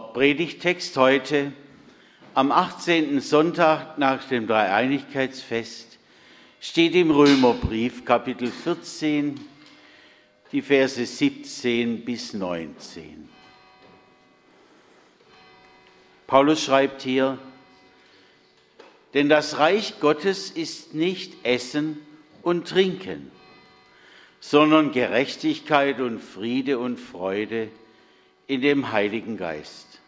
Predigtext heute am 18. Sonntag nach dem Dreieinigkeitsfest steht im Römerbrief Kapitel 14 die Verse 17 bis 19. Paulus schreibt hier, denn das Reich Gottes ist nicht Essen und Trinken, sondern Gerechtigkeit und Friede und Freude in dem Heiligen Geist.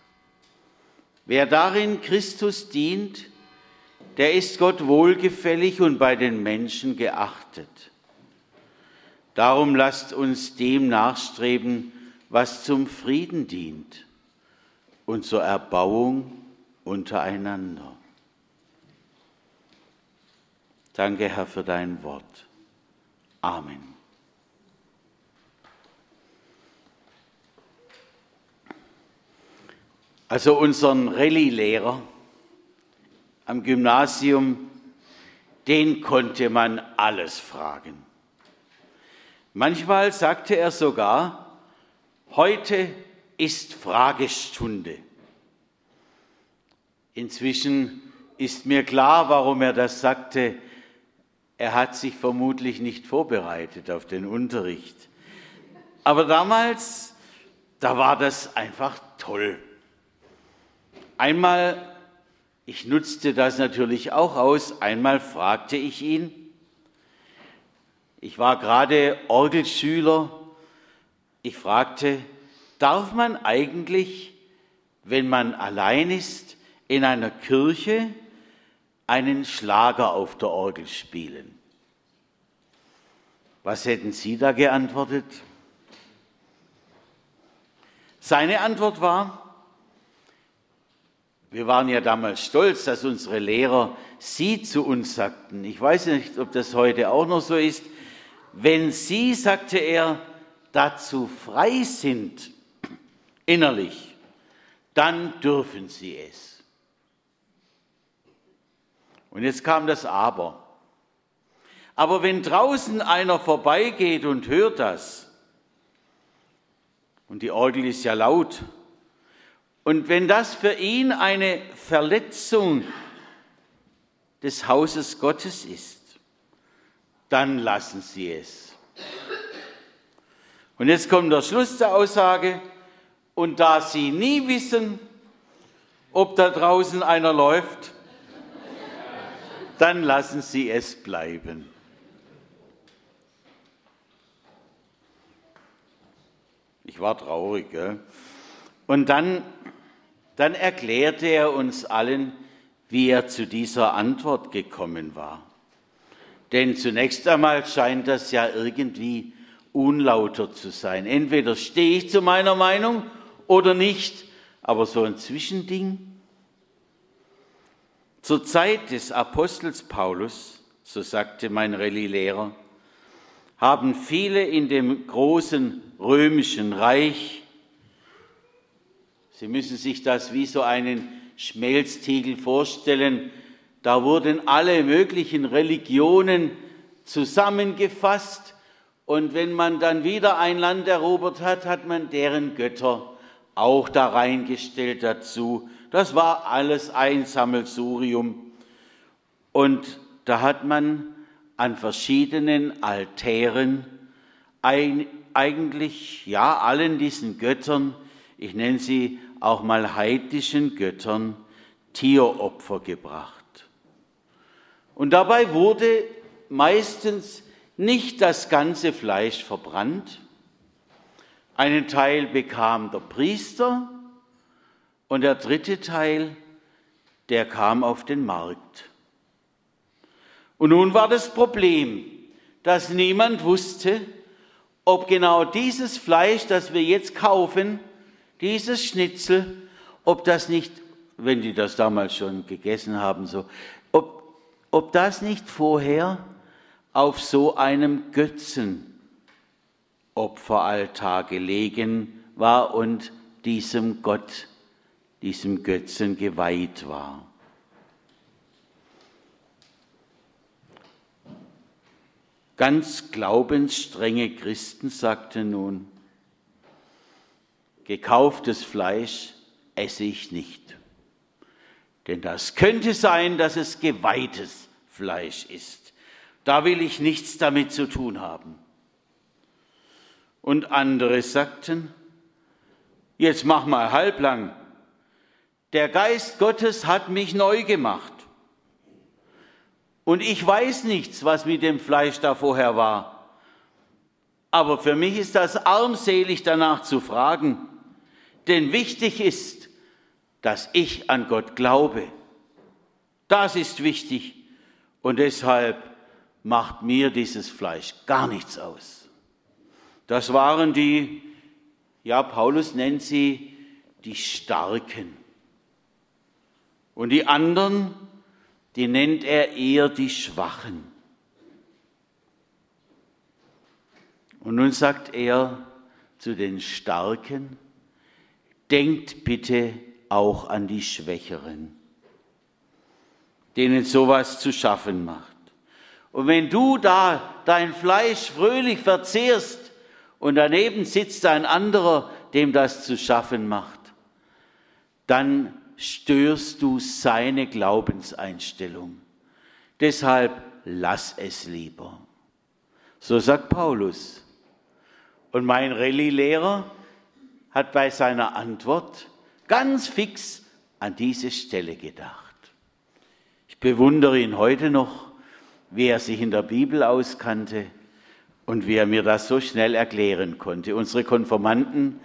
Wer darin Christus dient, der ist Gott wohlgefällig und bei den Menschen geachtet. Darum lasst uns dem nachstreben, was zum Frieden dient und zur Erbauung untereinander. Danke, Herr, für dein Wort. Amen. Also unseren Rallye-Lehrer am Gymnasium, den konnte man alles fragen. Manchmal sagte er sogar, heute ist Fragestunde. Inzwischen ist mir klar, warum er das sagte. Er hat sich vermutlich nicht vorbereitet auf den Unterricht. Aber damals, da war das einfach toll. Einmal, ich nutzte das natürlich auch aus, einmal fragte ich ihn, ich war gerade Orgelschüler, ich fragte, darf man eigentlich, wenn man allein ist, in einer Kirche einen Schlager auf der Orgel spielen? Was hätten Sie da geantwortet? Seine Antwort war, wir waren ja damals stolz, dass unsere Lehrer Sie zu uns sagten. Ich weiß nicht, ob das heute auch noch so ist. Wenn Sie, sagte er, dazu frei sind, innerlich, dann dürfen Sie es. Und jetzt kam das Aber. Aber wenn draußen einer vorbeigeht und hört das, und die Orgel ist ja laut, und wenn das für ihn eine Verletzung des Hauses Gottes ist, dann lassen Sie es. Und jetzt kommt der Schluss der Aussage. Und da Sie nie wissen, ob da draußen einer läuft, dann lassen Sie es bleiben. Ich war traurig. Gell? Und dann dann erklärte er uns allen, wie er zu dieser Antwort gekommen war. Denn zunächst einmal scheint das ja irgendwie unlauter zu sein. Entweder stehe ich zu meiner Meinung oder nicht, aber so ein Zwischending. Zur Zeit des Apostels Paulus, so sagte mein Rallye-Lehrer, haben viele in dem großen römischen Reich Sie müssen sich das wie so einen Schmelztiegel vorstellen. Da wurden alle möglichen Religionen zusammengefasst und wenn man dann wieder ein Land erobert hat, hat man deren Götter auch da reingestellt dazu. Das war alles ein Sammelsurium. Und da hat man an verschiedenen Altären ein, eigentlich, ja, allen diesen Göttern, ich nenne sie auch mal heidischen Göttern Tieropfer gebracht. Und dabei wurde meistens nicht das ganze Fleisch verbrannt. Einen Teil bekam der Priester und der dritte Teil, der kam auf den Markt. Und nun war das Problem, dass niemand wusste, ob genau dieses Fleisch, das wir jetzt kaufen, dieses Schnitzel, ob das nicht, wenn die das damals schon gegessen haben, so, ob, ob das nicht vorher auf so einem Götzenopferaltar gelegen war und diesem Gott, diesem Götzen geweiht war. Ganz glaubensstrenge Christen sagten nun, Gekauftes Fleisch esse ich nicht. Denn das könnte sein, dass es geweihtes Fleisch ist. Da will ich nichts damit zu tun haben. Und andere sagten, jetzt mach mal halblang. Der Geist Gottes hat mich neu gemacht. Und ich weiß nichts, was mit dem Fleisch da vorher war. Aber für mich ist das armselig danach zu fragen. Denn wichtig ist, dass ich an Gott glaube. Das ist wichtig. Und deshalb macht mir dieses Fleisch gar nichts aus. Das waren die, ja, Paulus nennt sie die Starken. Und die anderen, die nennt er eher die Schwachen. Und nun sagt er zu den Starken, denkt bitte auch an die Schwächeren, denen sowas zu schaffen macht. Und wenn du da dein Fleisch fröhlich verzehrst und daneben sitzt ein anderer, dem das zu schaffen macht, dann störst du seine Glaubenseinstellung. Deshalb lass es lieber. So sagt Paulus. Und mein Rallye-Lehrer hat bei seiner Antwort ganz fix an diese Stelle gedacht. Ich bewundere ihn heute noch, wie er sich in der Bibel auskannte und wie er mir das so schnell erklären konnte. Unsere Konformanten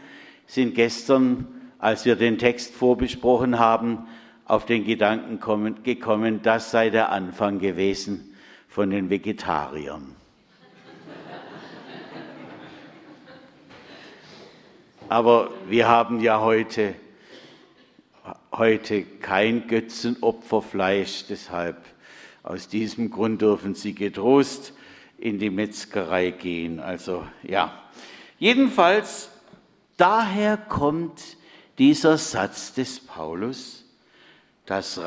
sind gestern, als wir den Text vorbesprochen haben, auf den Gedanken gekommen, das sei der Anfang gewesen von den Vegetariern. Aber wir haben ja heute, heute kein Götzenopferfleisch, deshalb aus diesem Grund dürfen Sie getrost in die Metzgerei gehen. Also ja, jedenfalls daher kommt dieser Satz des Paulus, das Reich